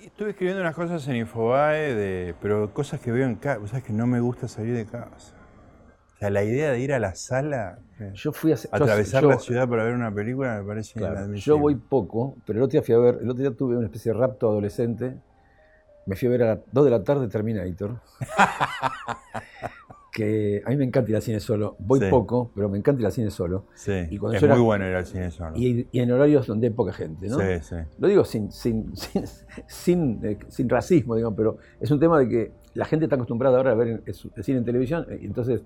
Estuve escribiendo unas cosas en Infobae, de, pero cosas que veo en casa. Sabes que no me gusta salir de casa. O sea, la idea de ir a la sala, eh, Yo fui a... atravesar yo- la ciudad para ver una película, me parece Claro, inadmisible. yo voy poco, pero el otro día fui a ver, el otro día tuve una especie de rapto adolescente. Me fui a ver a las 2 de la tarde Terminator. que a mí me encanta ir al cine solo. Voy Sí. poco, pero me encanta ir al cine solo. Sí, y cuando es yo era- muy bueno ir al cine solo. Y, y en horarios donde hay poca gente, ¿no? Sí, sí. Lo digo sin, sin, sin, sin, eh, sin racismo, digamos, pero es un tema de que la gente está acostumbrada ahora a ver el, cine en televisión, eh, y entonces.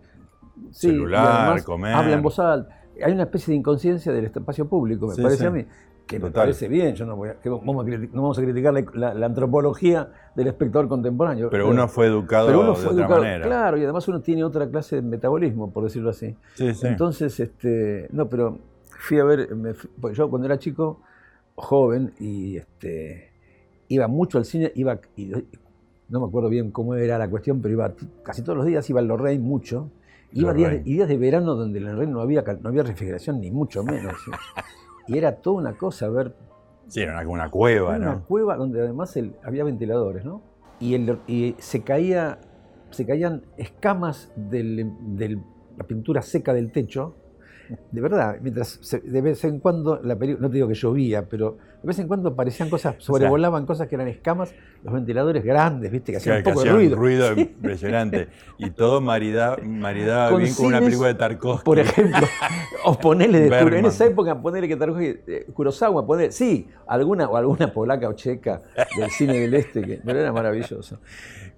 sí, Celular, comer. Habla en voz alta. Hay una especie de inconsciencia del espacio público, me Sí, parece a mí, que me Total. parece bien. Yo no, voy a, que vamos a criti- no vamos a criticar la, la- la antropología del espectador contemporáneo. Pero uno fue educado pero uno de fue otra educado, manera. claro, y además uno tiene otra clase de metabolismo, por decirlo así. Sí, sí. Entonces, este, no, pero fui a ver, me yo cuando era chico, joven, y este, iba mucho al cine, iba, y- no me acuerdo bien cómo era la cuestión, pero iba casi todos los días, iba al Lorraine mucho. Iba días de, días de verano donde en el Lorraine no había, no había refrigeración, ni mucho menos. Y era toda una cosa ver Sí, era una, una cueva, una ¿no? cueva donde además el- había ventiladores, ¿no? Y, el- y se caía, se caían escamas de la pintura seca del techo. De verdad, mientras se- de vez en cuando la película, no te digo que llovía, pero de vez en cuando aparecían cosas, sobrevolaban cosas que eran escamas, los ventiladores grandes, viste, que hacían un poco de ruido. un impresionante. Y todo marida- maridaba Con bien con una película de Tarkovsky. Por ejemplo, o ponele de en esa época ponele que Tarkovsky, eh, Kurosawa, ponele, sí, alguna o alguna polaca o checa del cine del este, que, pero era maravilloso.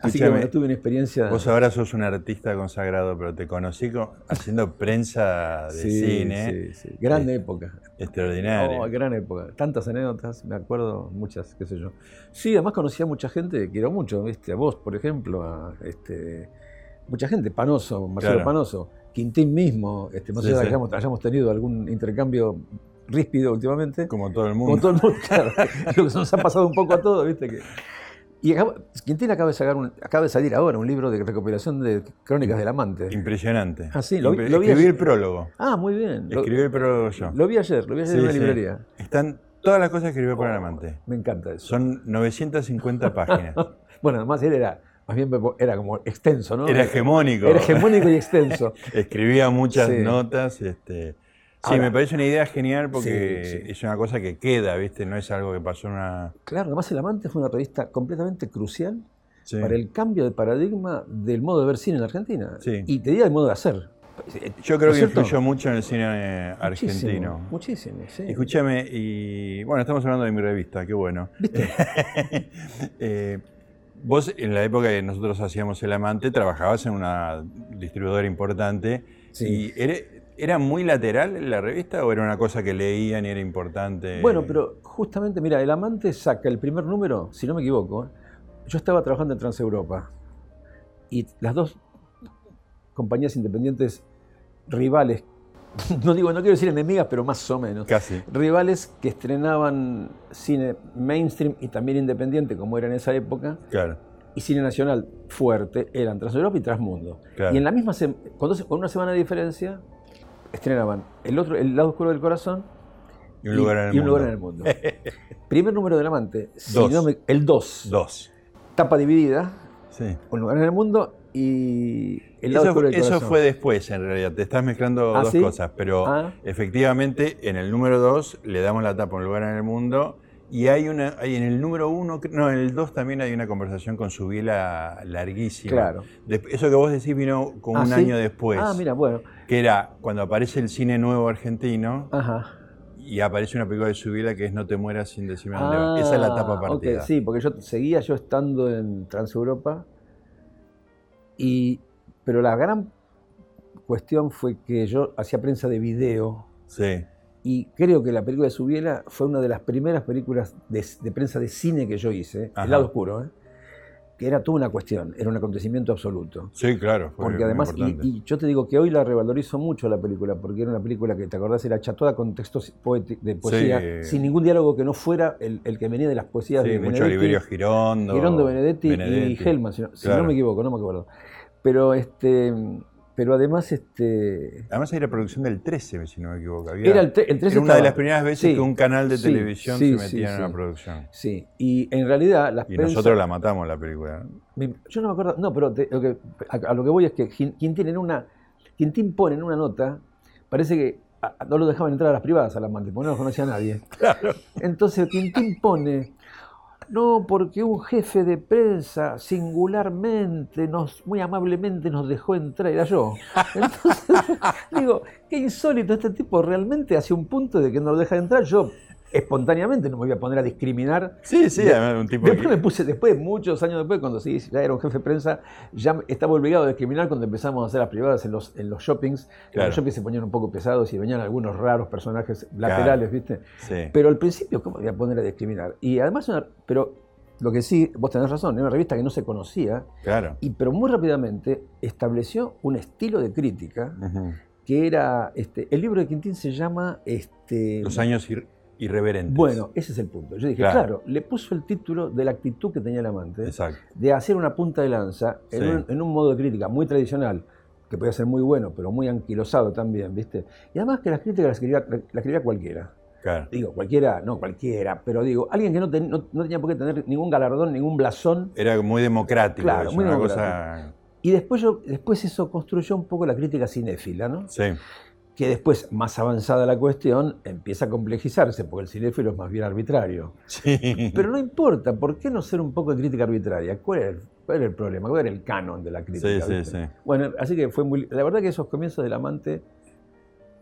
Así que bueno, tuve una experiencia. Vos ahora sos un artista consagrado, pero te conocí co- haciendo prensa de sí, cine sí, sí. Grande época. extraordinaria. Oh, gran época. Tantas anécdotas, me acuerdo muchas, qué sé yo. Sí, además conocí a mucha gente quiero mucho, ¿viste? A vos, por ejemplo, a este, mucha gente, Panoso, Marcelo Claro. Panoso, Quintín mismo, este, más Sí, allá de sí. que hayamos, hayamos tenido algún intercambio ríspido últimamente. Como todo el mundo. Como todo el mundo, claro. Lo que nos ha pasado un poco a todos, ¿viste? Que, y acaba- Quintín acaba de, sacar un- acaba de salir ahora un libro de recopilación de crónicas del amante. Impresionante. Ah, sí, lo vi- lo vi Escribí ayer. el prólogo. Ah, muy bien. Lo, Escribí el prólogo yo. lo vi ayer, lo vi ayer Sí, en una sí. librería. Están todas las cosas que escribió para el amante. Me encanta eso. Son 950 páginas. Bueno, además él era, más bien era como extenso, ¿no? Era hegemónico. Era hegemónico y extenso. Escribía muchas Sí. notas. Este... Sí, Ahora- me parece una idea genial porque Sí, sí. es una cosa que queda, ¿viste? No es algo que pasó en una. Claro, además El Amante fue una revista completamente crucial para el cambio de paradigma del modo de ver cine en la Argentina. Sí. Y te diría el modo de hacer. Yo creo ¿No que influyó mucho en el cine eh, argentino. Muchísimo, sí. Escúchame, y bueno, estamos hablando de mi revista, qué bueno. ¿Viste? Eh, vos, en la época que nosotros hacíamos El Amante, trabajabas en una distribuidora importante. Sí. ¿Y era, era muy lateral la revista o era una cosa que leían y era importante? Bueno, pero justamente, mira, El Amante saca el primer número, si no me equivoco. Yo estaba trabajando en Transeuropa y las dos compañías independientes rivales, no digo, no quiero decir enemigas, pero más o menos, Casi. rivales que estrenaban cine mainstream y también independiente, como era en esa época, Claro. y cine nacional fuerte, eran Transeuropa y Transmundo. Claro. Y en la misma, se- con una semana de diferencia, estrenaban el otro, El lado oscuro del corazón Y un lugar en el y un mundo. lugar en el mundo. Primer número del amante, si Dos. no me- el 2. Dos. Tapa dividida, Sí. un lugar en el mundo y el lado Eso, oscuro del eso corazón. fue después, en realidad. Te estás mezclando ¿Ah, dos sí? cosas. Pero Ah. efectivamente, en el número dos le damos la tapa a un lugar en el mundo. Y hay una, hay en el número uno, no, en el dos también hay una conversación con Subiela larguísima. Claro. De- eso que vos decís vino como Ah, un ¿sí? año después. Ah, mira, bueno. Que era cuando aparece el cine nuevo argentino Ajá. y aparece una película de Subiela que es No te mueras sin decirme dónde vas. Esa es la tapa Ah, partida. ok, sí, porque yo seguía yo estando en Transeuropa, y, pero la gran cuestión fue que yo hacía prensa de video Sí. y creo que la película de Subiela fue una de las primeras películas de, de prensa de cine que yo hice, Ajá. El lado oscuro, ¿eh? Que era toda una cuestión, era un acontecimiento absoluto. Sí, claro. fue Porque además, y, yo te digo que hoy la revalorizo mucho la película, porque era una película que, ¿te acordás? Era chatoda con textos de poesía, Sí. sin ningún diálogo que no fuera el, el que venía de las poesías Sí, de mucho Benedetti. Oliverio Girondo. Girondo Benedetti, Benedetti. y Hellman, si, no, si no me equivoco, no me acuerdo. Pero este, pero además, este. Además, era producción del 13, si no me equivoco. era el, 13 era una de las primeras veces que un canal de televisión se metía en una producción. Sí, y en realidad las Y nosotros la matamos la película. Yo no me acuerdo. No, pero a, lo que voy es que Quintín, en una, Quintín pone en una nota, parece que no lo dejaban entrar a las privadas al amante, porque no lo conocía a nadie. Claro. Entonces Quintín pone no, porque un jefe de prensa singularmente, nos, muy amablemente nos dejó entrar, era yo. Entonces, digo, qué insólito, este tipo realmente hace un punto de que no lo deja entrar. Yo espontáneamente no me voy a poner a discriminar. Sí, sí, un tipo Después me puse, después, muchos años después, cuando sí, ya era un jefe de prensa, ya estaba obligado a discriminar cuando empezamos a hacer las privadas en los, en los shoppings. Los shoppings se ponían un poco pesados y venían algunos raros personajes laterales, ¿viste? Sí. Pero al principio, ¿cómo voy a poner a discriminar? Y además, pero lo que sí, vos tenés razón, era una revista que no se conocía, claro. y, pero muy rápidamente estableció un estilo de crítica que era, este, el libro de Quintín se llama... Este, Los años irreverentes. Bueno, ese es el punto. Yo dije, claro. le puso el título de la actitud que tenía el amante, de hacer una punta de lanza en, un, modo de crítica muy tradicional, que podía ser muy bueno, pero muy anquilosado también, ¿viste? Y además que las críticas las escribía, las escribía cualquiera. Digo, cualquiera, no cualquiera, pero digo, alguien que no, no, tenía por qué tener ningún galardón, ningún blasón. Era muy democrático. Claro, muy democrático. Y después, yo, después eso construyó un poco la crítica cinéfila, ¿no? Sí que después, más avanzada la cuestión, empieza a complejizarse, porque el cinéfilo es más bien arbitrario. Sí. Pero no importa, ¿por qué no ser un poco de crítica arbitraria? ¿Cuál era, el, el problema? ¿Cuál era el canon de la crítica? Sí, sí, sí. Bueno, así que fue muy... La verdad que esos comienzos del amante,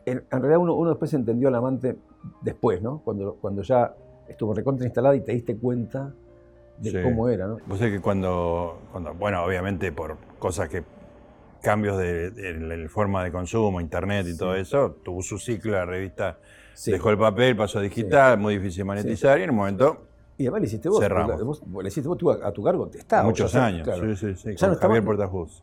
en, realidad uno, uno, después entendió al amante después, ¿no? Cuando, cuando ya estuvo recontra instalada y te diste cuenta de cómo era, ¿no? Vos sabés que cuando, cuando, bueno, obviamente por cosas que cambios de, la forma de consumo, internet y todo eso, tuvo su ciclo, la revista dejó el papel, pasó a digital, muy difícil monetizar y en un momento y además le hiciste vos, cerramos. le hiciste vos tú a, tu cargo, te está. Muchos años, sí, sí, sí. Ya no está Javier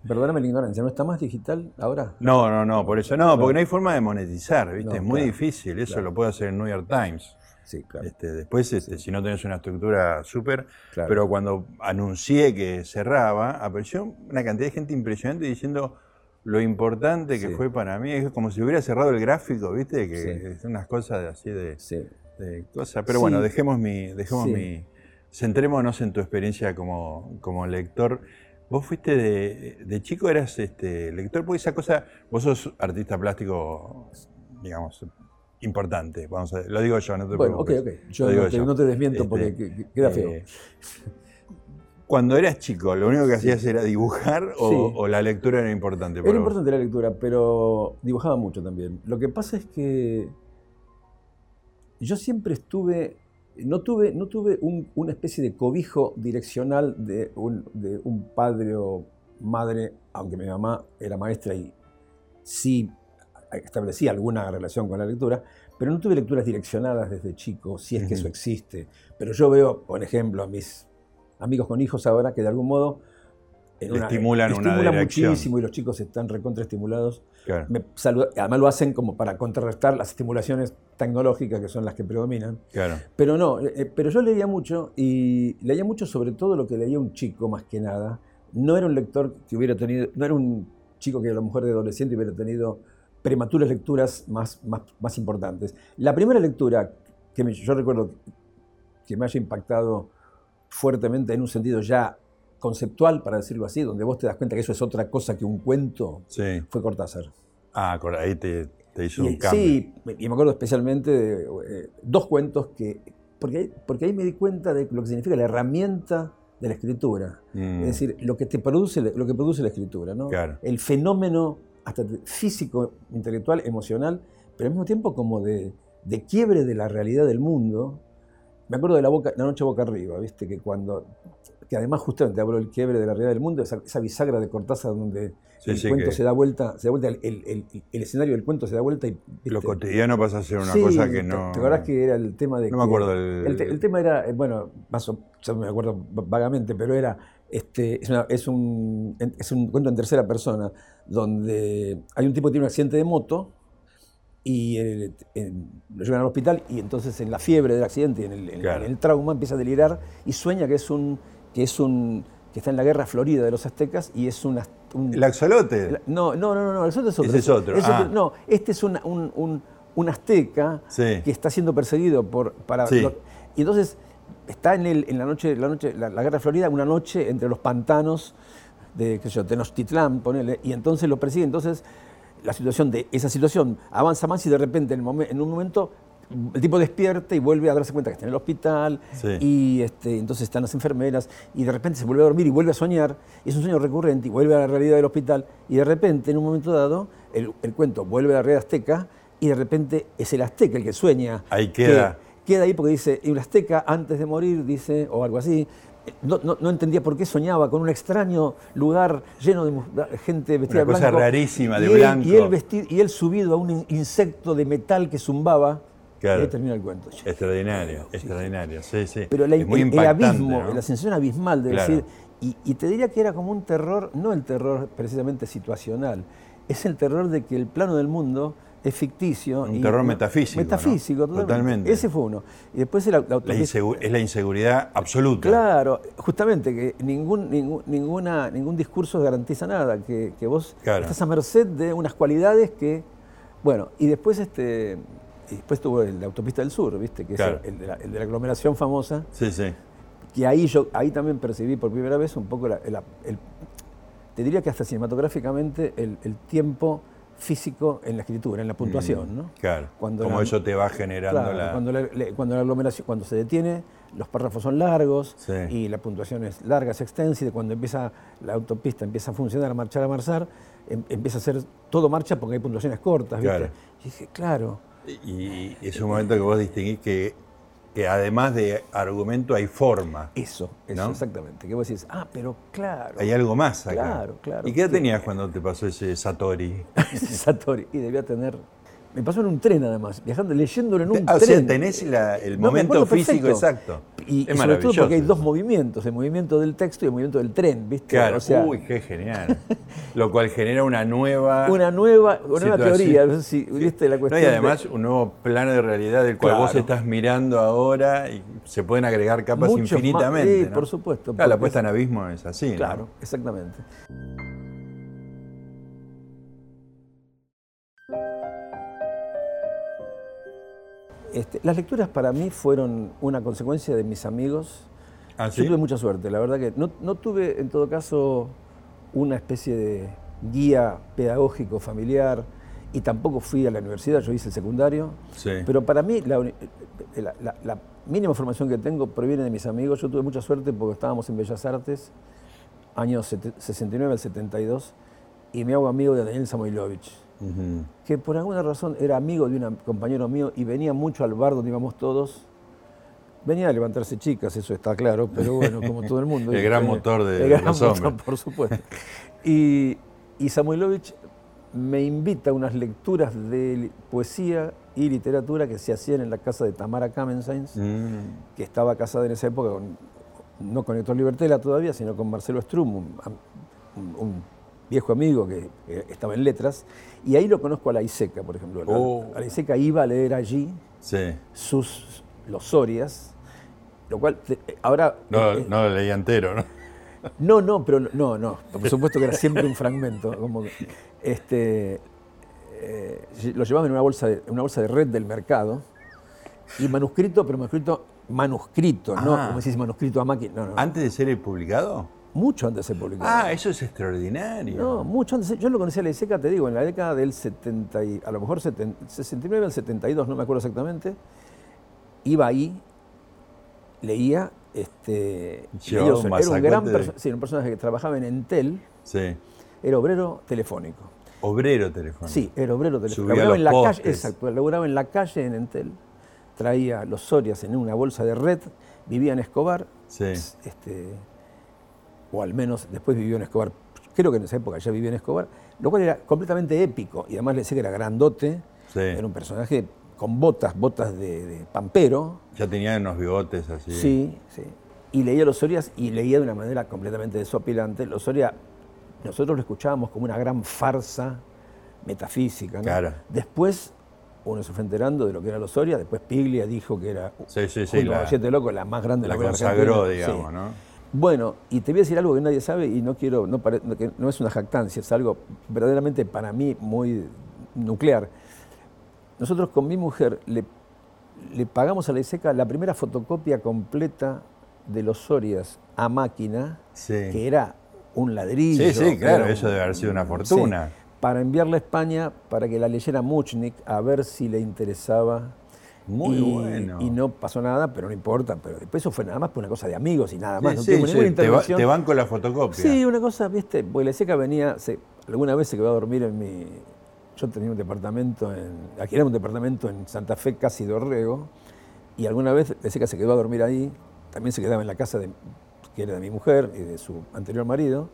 Perdóname la ignorancia, ¿no está más digital ahora? No, no, no, por eso no, porque no hay forma de monetizar, ¿viste? es muy difícil, eso lo puede hacer el New York Times. Sí, claro. Este, después, este, si no tenés una estructura súper, pero cuando anuncié que cerraba, apareció una cantidad de gente impresionante diciendo, lo importante que fue para mí, es como si hubiera cerrado el gráfico, ¿viste? Que son unas cosas así de, cosas. Pero bueno, dejemos mi, dejemos mi. Centrémonos en tu experiencia como, como lector. Vos fuiste de, chico, eras este, lector, porque esa cosa, vos sos artista plástico, digamos, importante, vamos a, lo digo yo, no te Bueno, ok, ok, yo, no te, desmiento porque este, queda feo. Eh, cuando eras chico, ¿lo único que hacías era dibujar o, la lectura era importante? era importante la lectura, pero dibujaba mucho también. Lo que pasa es que yo siempre estuve, no tuve, no tuve una especie de cobijo direccional de un, padre o madre, aunque mi mamá era maestra y sí establecía alguna relación con la lectura, pero no tuve lecturas direccionadas desde chico, si es que eso existe. Pero yo veo, por ejemplo, a mis amigos con hijos ahora que de algún modo estimulan, una muchísimo y los chicos están recontraestimulados. además lo hacen como para contrarrestar las estimulaciones tecnológicas que son las que predominan. Claro. Pero no, eh, pero yo leía mucho y leía mucho sobre todo lo que leía un chico más que nada. No era un lector que hubiera tenido, no era un chico que a lo mejor de adolescente hubiera tenido prematuras lecturas más, más, más importantes. La primera lectura que yo recuerdo que me haya impactado fuertemente en un sentido ya conceptual, para decirlo así, donde vos te das cuenta que eso es otra cosa que un cuento, fue Cortázar. Ah, ahí te, hizo un cambio. Sí, y me acuerdo especialmente de eh, dos cuentos que, porque ahí, porque ahí me di cuenta de lo que significa la herramienta de la escritura. Mm. Es decir, lo que te produce, lo que produce la escritura, ¿no? El fenómeno hasta físico, intelectual, emocional, pero al mismo tiempo como de, de quiebre de la realidad del mundo, me acuerdo de la, boca, la noche boca arriba, ¿viste? Que cuando. Que además, justamente hablo del quiebre de la realidad del mundo, esa, bisagra de Cortázar donde el cuento se da vuelta, se da vuelta el, escenario del cuento se da vuelta y. Lo cotidiano pasa a ser una cosa que no. ¿Te acordás que era el tema de.? No me acuerdo. El, el, tema era, eh, bueno, más yo me acuerdo vagamente, pero era. Este, es, es, un, es un cuento en tercera persona, donde hay un tipo que tiene un accidente de moto y lo llevan al hospital y entonces en la fiebre del accidente, en el, en, el trauma, empieza a delirar y sueña que es un, que es un, que está en la guerra florida de los aztecas y es una... ¿El axolote? no, no, no, no, el axolote es otro. Ese es otro. Ah. no, este es un, un, azteca que está siendo perseguido por... Para, y entonces está en, el, en la noche, la, noche la, guerra florida, una noche entre los pantanos de qué sé yo, Tenochtitlán, ponele, y entonces lo persigue. Entonces, la situación de esa situación avanza más y de repente en, en un momento el tipo despierta y vuelve a darse cuenta que está en el hospital y este, entonces están las enfermeras y de repente se vuelve a dormir y vuelve a soñar y es un sueño recurrente y vuelve a la realidad del hospital y de repente en un momento dado el, cuento vuelve a la realidad azteca y de repente es el azteca el que sueña. Ahí queda. Queda ahí porque dice, el azteca antes de morir dice, o algo así, no, entendía por qué soñaba con un extraño lugar lleno de gente vestida Una de blanco. cosa rarísima, de blanco. y, él vestido, y él subido a un insecto de metal que zumbaba Claro. ahí termina el cuento. Extraordinario, extraordinario, sí, sí. Pero el abismo, la sensación abismal de decir, y, te diría que era como un terror, no el terror precisamente situacional, es el terror de que el plano del mundo es ficticio. Un terror metafísico. Metafísico, totalmente. Ese fue uno. Y después la, es la inseguridad absoluta. Claro, justamente, que ningún, ningún, ninguna, ningún discurso garantiza nada, que, vos estás a merced de unas cualidades que. Bueno, y después este y después tuvo la autopista del sur, ¿viste? Que es el de, la, aglomeración famosa. Sí, sí. Que ahí yo ahí también percibí por primera vez un poco el, te diría que hasta cinematográficamente el, tiempo físico en la escritura, en la puntuación, ¿no? Claro. Cuando Como eso te va generando la... Cuando la, cuando la aglomeración, cuando se detiene, los párrafos son largos y la puntuación es larga, es extensa, y cuando empieza la autopista empieza a funcionar, a marchar, a marchar, em, empieza a ser todo marcha porque hay puntuaciones cortas, ¿viste? Claro. Y dije, claro, y es un momento que vos distinguís que, que además de argumento hay forma. Eso, eso exactamente. Que vos decís, ah, pero claro. Hay algo más acá. Claro, claro. ¿Y qué edad tenías cuando te pasó ese Satori? ese Satori. Y debía tener me pasó en un tren además, viajando, leyéndolo en un ah, tren. O sea, tenés el momento físico exacto. Y, es sobre todo porque hay dos movimientos, el movimiento del texto y el movimiento del tren, ¿viste? Claro, uy, qué genial. Lo cual genera una nueva Una nueva, una nueva teoría, ¿viste? La cuestión y además un nuevo plano de realidad del cual vos estás mirando ahora y se pueden agregar capas infinitamente. sí, por supuesto. Claro, la puesta en abismo es así, Claro, exactamente. Este, las lecturas para mí fueron una consecuencia de mis amigos. ¿Ah, Yo tuve mucha suerte, la verdad que no, tuve en todo caso una especie de guía pedagógico familiar y tampoco fui a la universidad, yo hice el secundario, pero para mí la, mínima formación que tengo proviene de mis amigos. Yo tuve mucha suerte porque estábamos en Bellas Artes, años 69 al 72, y me hago amigo de Daniel Samoilovich que por alguna razón era amigo de un compañero mío y venía mucho al bar donde íbamos todos. Venía a levantarse chicas, eso está claro, pero bueno, como todo el mundo. el gran motor de el los hombres. por supuesto. Y, y Samuelovich me invita a unas lecturas de poesía y literatura que se hacían en la casa de Tamara Kamensains, mm. que estaba casada en esa época, no con Héctor Libertela todavía, sino con Marcelo Strum, un viejo amigo que estaba en letras, y ahí lo conozco a la Iseca, por ejemplo. Oh. A la Iseca iba a leer allí sus los Sorias, lo cual ahora... No, eh, no lo leía entero, ¿no? No, no, pero no, no, por supuesto que era siempre un fragmento. Como, este, eh, lo llevaba en una bolsa, de, una bolsa de red del mercado, y manuscrito, pero manuscrito manuscrito, no ah. como decís manuscrito a máquina. ¿Antes de ser publicado? Mucho antes de ser publicado. Ah, eso es extraordinario. No, mucho antes. Yo lo conocí a la ISECA, te digo, en la década del 70, a lo mejor 69 al 72, no me acuerdo exactamente. Iba ahí, leía, este, era, un gran sí, un personaje que trabajaba en Entel. Sí. Era obrero telefónico. Obrero telefónico. Sí, era obrero telefónico. Laboraba en la calle, exacto, laboraba en la calle en Entel. Traía los Sorias en una bolsa de red, vivía en Escobar. Sí. Este, o al menos después vivió en Escobar, creo que en esa época ya vivió en Escobar, lo cual era completamente épico, y además le decía que era grandote, era un personaje con botas, botas de, pampero. Ya tenía unos bigotes así. Sí, sí. Y leía los Sorias y leía de una manera completamente desopilante. Los Soria, nosotros lo escuchábamos como una gran farsa metafísica. Claro. Después uno se fue enterando de lo que era los Soria, después Piglia dijo que era sí, sí, sí, la, Siete Loco, la más grande la de la consagró, digamos, ¿no? Bueno, y te voy a decir algo que nadie sabe y no quiero, no, no es una jactancia, es algo verdaderamente para mí muy nuclear. Nosotros con mi mujer le, le pagamos a la ISECA la primera fotocopia completa de los Sorias a máquina, que era un ladrillo. Sí, sí, claro, eso debe haber sido una fortuna. para enviarla a España para que la leyera Muchnik a ver si le interesaba muy bueno. Y no pasó nada, pero no importa. Pero después eso fue nada más por una cosa de amigos y nada más. no sí, sí. Te, van con la fotocopia. Sí, una cosa, viste, porque la seca venía, se, alguna vez se quedó a dormir en mi. Yo tenía un departamento en. Aquí era un departamento en Santa Fe, casi de Orrego. Y alguna vez la seca se quedó a dormir ahí. También se quedaba en la casa de, que era de mi mujer y de su anterior marido.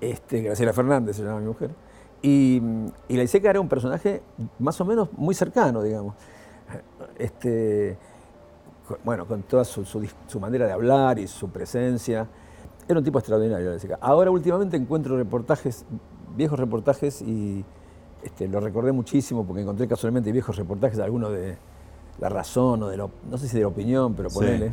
Este, Graciela Fernández se llamaba mi mujer. Y, y la Iseca era un personaje más o menos muy cercano, digamos este, bueno, con toda su, manera de hablar y su presencia. Era un tipo extraordinario, Ahora últimamente encuentro reportajes, viejos reportajes, y este, lo recordé muchísimo porque encontré casualmente viejos reportajes, algunos de La Razón o de, no sé si de la opinión, pero ponele.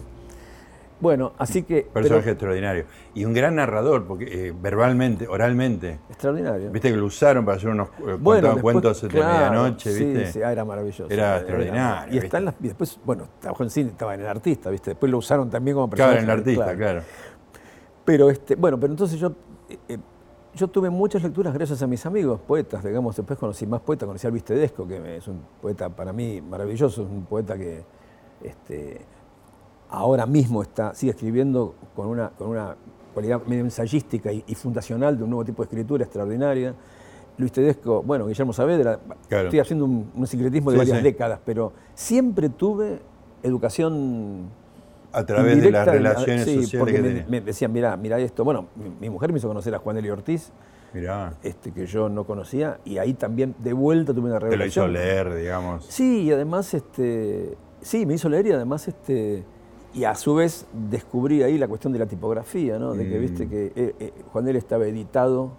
Bueno, así que... Personaje extraordinario. Y un gran narrador, porque eh, verbalmente, oralmente. Extraordinario. Viste que lo usaron para hacer unos eh, cuentos de medianoche, ¿viste? Sí, sí, ah, era maravilloso. Era, extraordinario. y, está en las, y después, bueno, trabajó en cine, estaba en el artista, ¿viste? Después lo usaron también como personaje. Claro, en el artista, claro. Pero, este, bueno, pero entonces yo... Eh, yo tuve muchas lecturas gracias a mis amigos, poetas, digamos, después conocí más poetas, conocí a Luis Tedesco, que es un poeta para mí maravilloso, es un poeta que este, ahora mismo está, sigue escribiendo con una, con una cualidad medio ensayística y, fundacional de un nuevo tipo de escritura extraordinaria. Luis Tedesco, bueno, Guillermo Saavedra, estoy haciendo un, secretismo de varias décadas, pero siempre tuve educación a través de las relaciones sí, sociales porque me, me, decían, mira, mira esto. Bueno, mi, mujer me hizo conocer a Juan Eli Ortiz, Este, que yo no conocía, y ahí también de vuelta tuve una revelación. Te lo hizo leer, digamos. Sí, y además, este, sí, me hizo leer y además, este, y a su vez descubrí ahí la cuestión de la tipografía, ¿no? de que viste mm. que eh, eh, Juan L estaba editado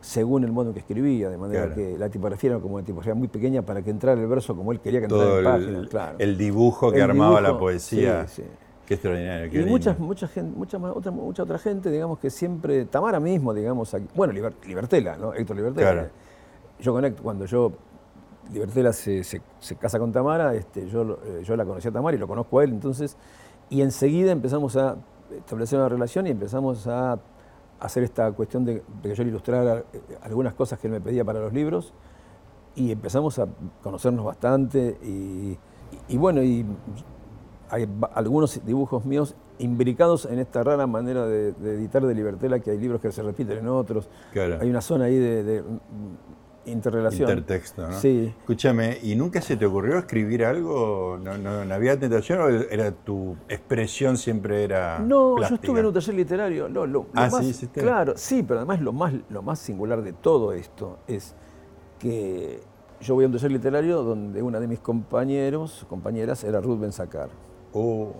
según el modo que escribía, de manera que la tipografía era como una tipografía muy pequeña para que entrara el verso como él quería que entrara en página. Claro. El dibujo que armaba la poesía. Sí, sí. Qué extraordinario. Qué y mucha, mucha, gente, mucha, otra, mucha otra gente, digamos, que siempre, Tamara mismo, digamos, aquí, bueno, Libertela, ¿no? Héctor Libertela. Yo conecto, cuando yo, Libertela se, se, casa con Tamara, este, yo, eh, yo la conocí a Tamara y lo conozco a él, entonces y enseguida empezamos a establecer una relación y empezamos a hacer esta cuestión de, que yo le ilustrara eh, algunas cosas que él me pedía para los libros y empezamos a conocernos bastante y, bueno, y hay algunos dibujos míos imbricados en esta rara manera de, editar de Libertela, que hay libros que se repiten en otros. Hay una zona ahí de interrelación. Intertexto, ¿no? Sí. Escúchame, ¿y nunca se te ocurrió escribir algo? ¿No, no, había tentación o era tu expresión siempre era No, yo estuve en un taller literario. No, lo, ah, sí, Claro, sí, pero además lo más, lo más singular de todo esto es que yo voy a un taller literario donde una de mis compañeros, compañeras, era Ruth Benzacar. Oh.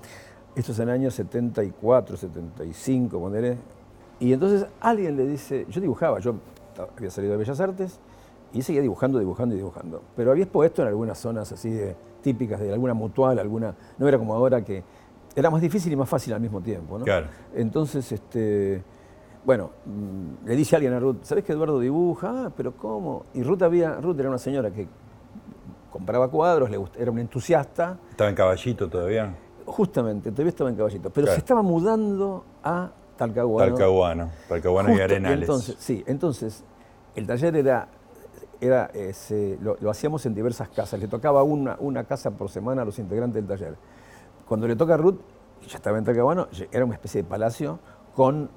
Esto es en el año 74, 75, poneré. Y entonces alguien le dice, yo dibujaba, yo había salido de Bellas Artes, y seguía dibujando, dibujando y dibujando. Pero había expuesto en algunas zonas así de, típicas de alguna mutual, alguna. No era como ahora que. Era más difícil y más fácil al mismo tiempo, ¿no? Claro. Entonces, este. Bueno, mm, le dice a alguien a Ruth, ¿sabes que Eduardo dibuja? Ah, pero ¿cómo? Y Ruth había, Ruth era una señora que compraba cuadros, le era un entusiasta. ¿Estaba en caballito todavía? Justamente, todavía estaba en caballito. Pero se estaba mudando a Talcahuano. Talcahuano, Talcahuano y Arenales. Entonces, sí, entonces el taller era era, lo, hacíamos en diversas casas. Le tocaba una, una casa por semana a los integrantes del taller. Cuando le toca a Ruth, ya estaba en Talcahuano, era una especie de palacio con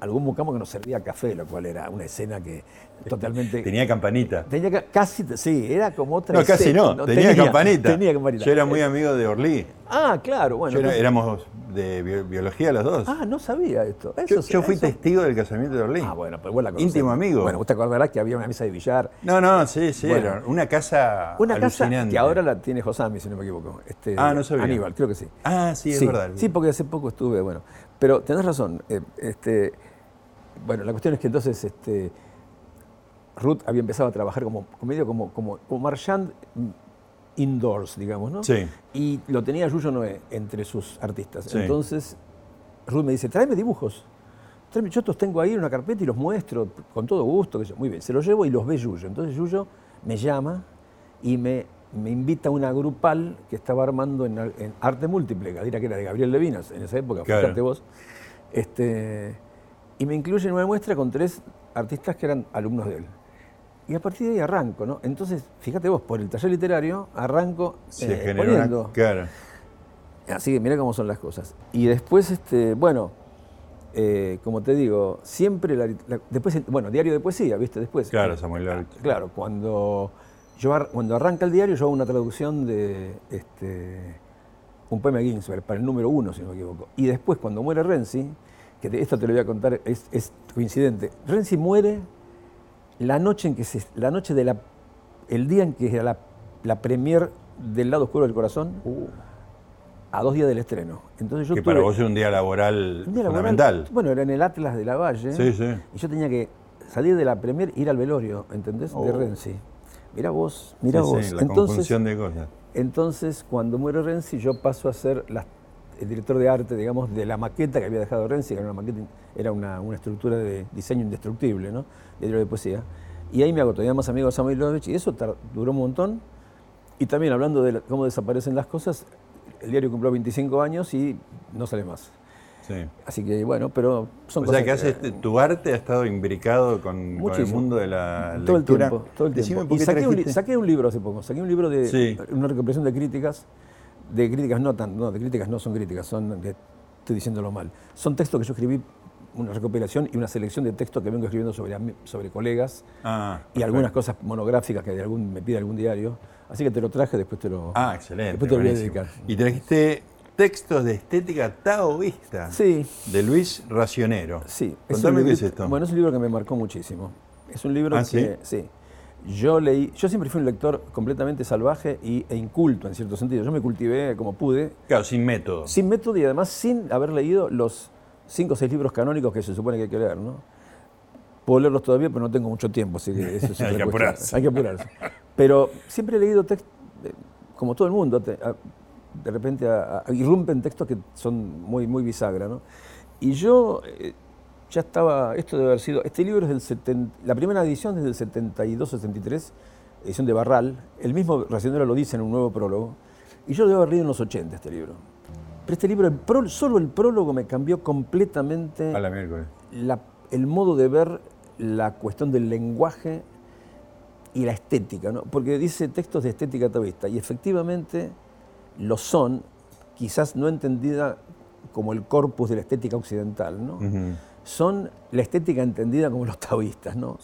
algún mucamo que nos servía café, lo cual era una escena que totalmente... Tenía campanita. Tenía casi, sí, era como otra No, casi no, tenía, campanita. tenía, campanita. Yo era muy amigo de Orly. Ah, claro, bueno. éramos de biología los dos. Ah, no sabía esto. yo, fui testigo del casamiento de Orly. Ah, bueno, pero vos la Íntimo amigo. Bueno, vos te acordarás que había una mesa de billar. No, no, sí, sí, era una casa Una alucinante. casa que ahora la tiene Josami, si no me equivoco. Este, ah, no sabía. Aníbal, creo que sí. Ah, sí, es verdad. Sí, porque hace poco estuve, bueno. Pero tenés razón, eh, este bueno, la cuestión es que entonces este, Ruth había empezado a trabajar como, medio como, como, como marchand indoors, digamos, ¿no? Sí. Y lo tenía Yuyo Noé entre sus artistas. Entonces, Ruth me dice, tráeme dibujos. Tráeme, yo los tengo ahí en una carpeta y los muestro con todo gusto. Muy bien, se los llevo y los ve Yuyo. Entonces Yuyo me llama y me, me invita a una grupal que estaba armando en, arte múltiple, que era de Gabriel Levinas en esa época, fíjate vos. Este, y me incluye en una muestra con tres artistas que eran alumnos de él. Y a partir de ahí arranco, ¿no? Entonces, fíjate vos, por el taller literario arranco eh, poniendo. Así que mira cómo son las cosas. Y después, este, bueno, eh, como te digo, siempre, después, bueno, diario de poesía, ¿viste? Después. Claro, Samuel Claro, cuando, yo, cuando arranca el diario yo hago una traducción de este, un poema de Ginsberg, para el número uno, si no me equivoco. Y después, cuando muere Renzi, que esto te lo voy a contar, es, es coincidente. Renzi muere la noche en que se, la noche de la, el día en que era la, la premier del lado oscuro del corazón, uh. a dos días del estreno. Entonces yo que para vos es un día laboral fundamental. bueno, era en el Atlas de la Valle. Sí, sí. Y yo tenía que salir de la premier, ir al velorio, ¿entendés? De oh. Renzi. Mira vos, mira vos. Sí, la entonces, de cosas. Entonces, cuando muere Renzi, yo paso a ser el director de arte, digamos, de la maqueta que había dejado Renzi, que era una maqueta, era una, una estructura de diseño indestructible, ¿no? De libro de poesía. Y ahí me hago todavía más amigo de Samuel y eso duró un montón. Y también hablando de cómo desaparecen las cosas, el diario cumplió 25 años y no sale más. Sí. Así que bueno, pero son o cosas. O sea que haces, tu arte ha estado imbricado con, el mundo de la todo El tiempo, todo el tiempo. Y saqué un, saqué un, libro hace poco, saqué un libro de una recopilación de críticas, de críticas no tan, no, de críticas no son críticas, son, estoy diciéndolo mal, son textos que yo escribí una recopilación y una selección de textos que vengo escribiendo sobre, sobre colegas ah, y algunas cosas monográficas que de algún, me pide algún diario. Así que te lo traje, después te lo, ah, excelente, después te lo voy a dedicar. Y trajiste textos de estética taoísta sí. de Luis Racionero. Sí. Contame qué es esto. Bueno, es un libro que me marcó muchísimo. Es un libro ¿Ah, que, sí? Yo leí, yo siempre fui un lector completamente salvaje y, e inculto en cierto sentido. Yo me cultivé como pude. Claro, sin método. Sin método y además sin haber leído los cinco o seis libros canónicos que se supone que hay que leer, ¿no? Puedo leerlos todavía, pero no tengo mucho tiempo, así que eso es Hay que apurarse. Hay que apurarse. Pero siempre he leído textos, eh, como todo el mundo, de repente irrumpen textos que son muy, muy bisagra, ¿no? Y yo eh, ya estaba, esto debe haber sido, este libro es del 70, la primera edición es del 72-73, edición de Barral, el mismo Racionero lo dice en un nuevo prólogo, y yo debo haber leído en los 80 este libro. Pero este libro, solo el prólogo me cambió completamente el modo de ver la cuestión del lenguaje y la estética, ¿no? porque dice textos de estética taoísta, y efectivamente lo son, quizás no entendida como el corpus de la estética occidental, ¿no? son la estética entendida como los taoístas, ¿no?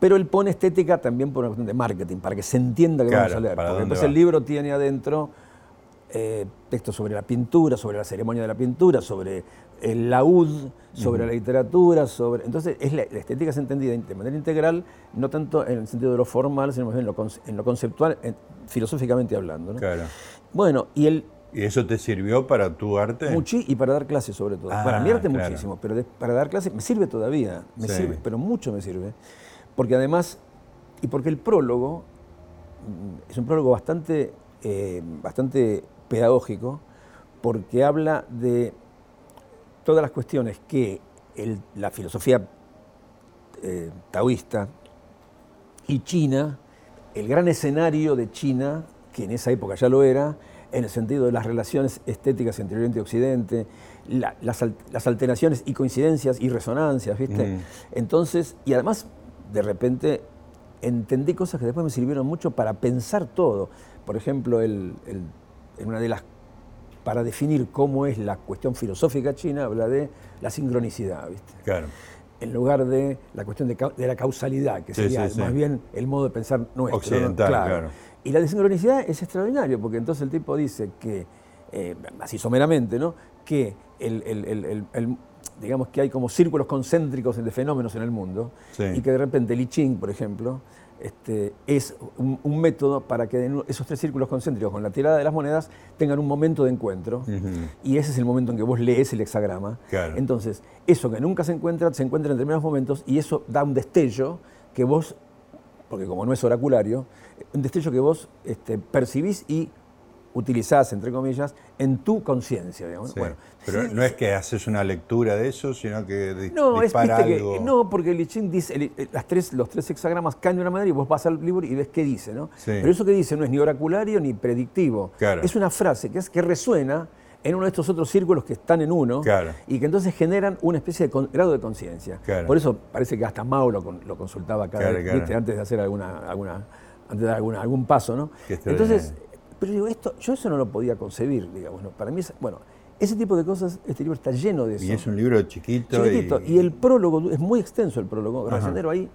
Pero él pone estética también por una cuestión de marketing, para que se entienda que vamos a leer. Porque entonces el libro tiene adentro eh, textos sobre la pintura, sobre la ceremonia de la pintura, sobre el laúd, sobre la literatura, sobre... Entonces, es la, estética es entendida de manera integral, no tanto en el sentido de lo formal, sino más bien en lo, conceptual, filosóficamente hablando. Claro. Bueno, y el... ¿Y eso te sirvió para tu arte? Mucho, y para dar clases sobre todo. para mi ah, arte muchísimo, pero para dar clases me sirve todavía, me sirve, pero mucho me sirve. Porque además, y porque el prólogo mm, es un prólogo bastante, eh, bastante pedagógico porque habla de todas las cuestiones que la filosofía eh, taoísta y China, el gran escenario de China, que en esa época ya lo era, en el sentido de las relaciones estéticas entre Oriente y Occidente, las, alteraciones y coincidencias y resonancias, ¿viste? Entonces, y además, de repente, entendí cosas que después me sirvieron mucho para pensar todo. Por ejemplo, el en una de las para definir cómo es la cuestión filosófica china, habla de la sincronicidad, ¿viste? Claro. En lugar de la cuestión de, la causalidad, que sería más bien el modo de pensar nuestro. Occidental, claro. Y la desincronicidad es extraordinario, porque entonces el tipo dice que, eh, así someramente, ¿no? que el, digamos que hay como círculos concéntricos de fenómenos en el mundo, y que de repente Li Ching, por ejemplo, este, es un, método para que esos tres círculos concéntricos con la tirada de las monedas tengan un momento de encuentro. Y ese es el momento en que vos lees el hexagrama. Entonces, eso que nunca se encuentra, se encuentra en determinados momentos y eso da un destello que vos, porque como no es oraculario, un destello que vos este, percibís y utilizás, entre comillas, en tu conciencia. Bueno, pero no es que haces una lectura de eso, sino que no, dispara es, algo. no, porque el I dice, las tres, los tres hexagramas caen de una manera y vos vas al libro y ves qué dice. ¿no? Pero eso que dice no es ni oraculario ni predictivo. Es una frase que, es, que resuena en uno de estos otros círculos que están en uno y que entonces generan una especie de grado de conciencia. Por eso parece que hasta Mao lo, consultaba cada vez, antes de hacer alguna, alguna, antes de dar alguna, algún paso. ¿no? Entonces, pero digo, esto, yo eso no lo podía concebir, digamos. Para mí, bueno, ese tipo de cosas, este libro está lleno de eso. Y es un libro chiquito. Chiquitito. Y, el prólogo, es muy extenso el prólogo. Racionero ahí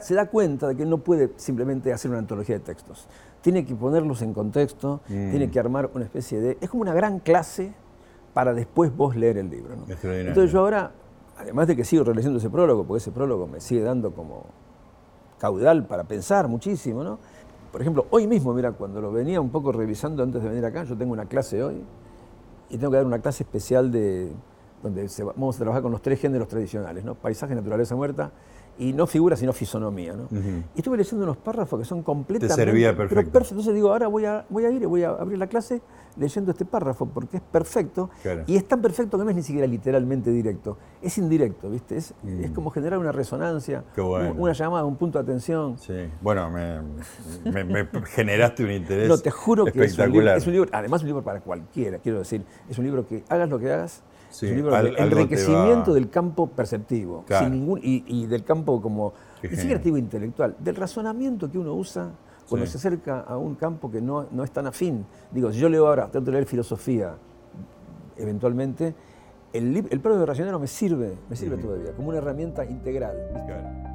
se da cuenta de que no puede simplemente hacer una antología de textos tiene que ponerlos en contexto, mm. tiene que armar una especie de... Es como una gran clase para después vos leer el libro. Entonces yo ahora, además de que sigo releyendo ese prólogo, porque ese prólogo me sigue dando como caudal para pensar muchísimo, ¿no? Por ejemplo, hoy mismo, mira, cuando lo venía un poco revisando antes de venir acá, yo tengo una clase hoy y tengo que dar una clase especial de donde vamos a trabajar con los tres géneros tradicionales, ¿no? Paisaje, naturaleza muerta y no figura sino fisonomía. ¿no? Y estuve leyendo unos párrafos que son completamente... Te servía perfecto. Entonces digo, ahora voy a, voy a ir y voy a abrir la clase leyendo este párrafo porque es perfecto. Y es tan perfecto que no es ni siquiera literalmente directo, es indirecto, ¿viste? Es, es como generar una resonancia, una llamada, un punto de atención. Sí, bueno, me, me, generaste un interés No, te juro que es un, libro, es un libro, además un libro para cualquiera, quiero decir, es un libro que hagas lo que hagas, es un libro de enriquecimiento del campo perceptivo sin ningún, y, del campo como, ni siquiera intelectual, del razonamiento que uno usa cuando se acerca a un campo que no, no es tan afín. Digo, si yo leo ahora, trato de leer filosofía, eventualmente, el, el de racionero me sirve, me sirve todavía, como una herramienta integral.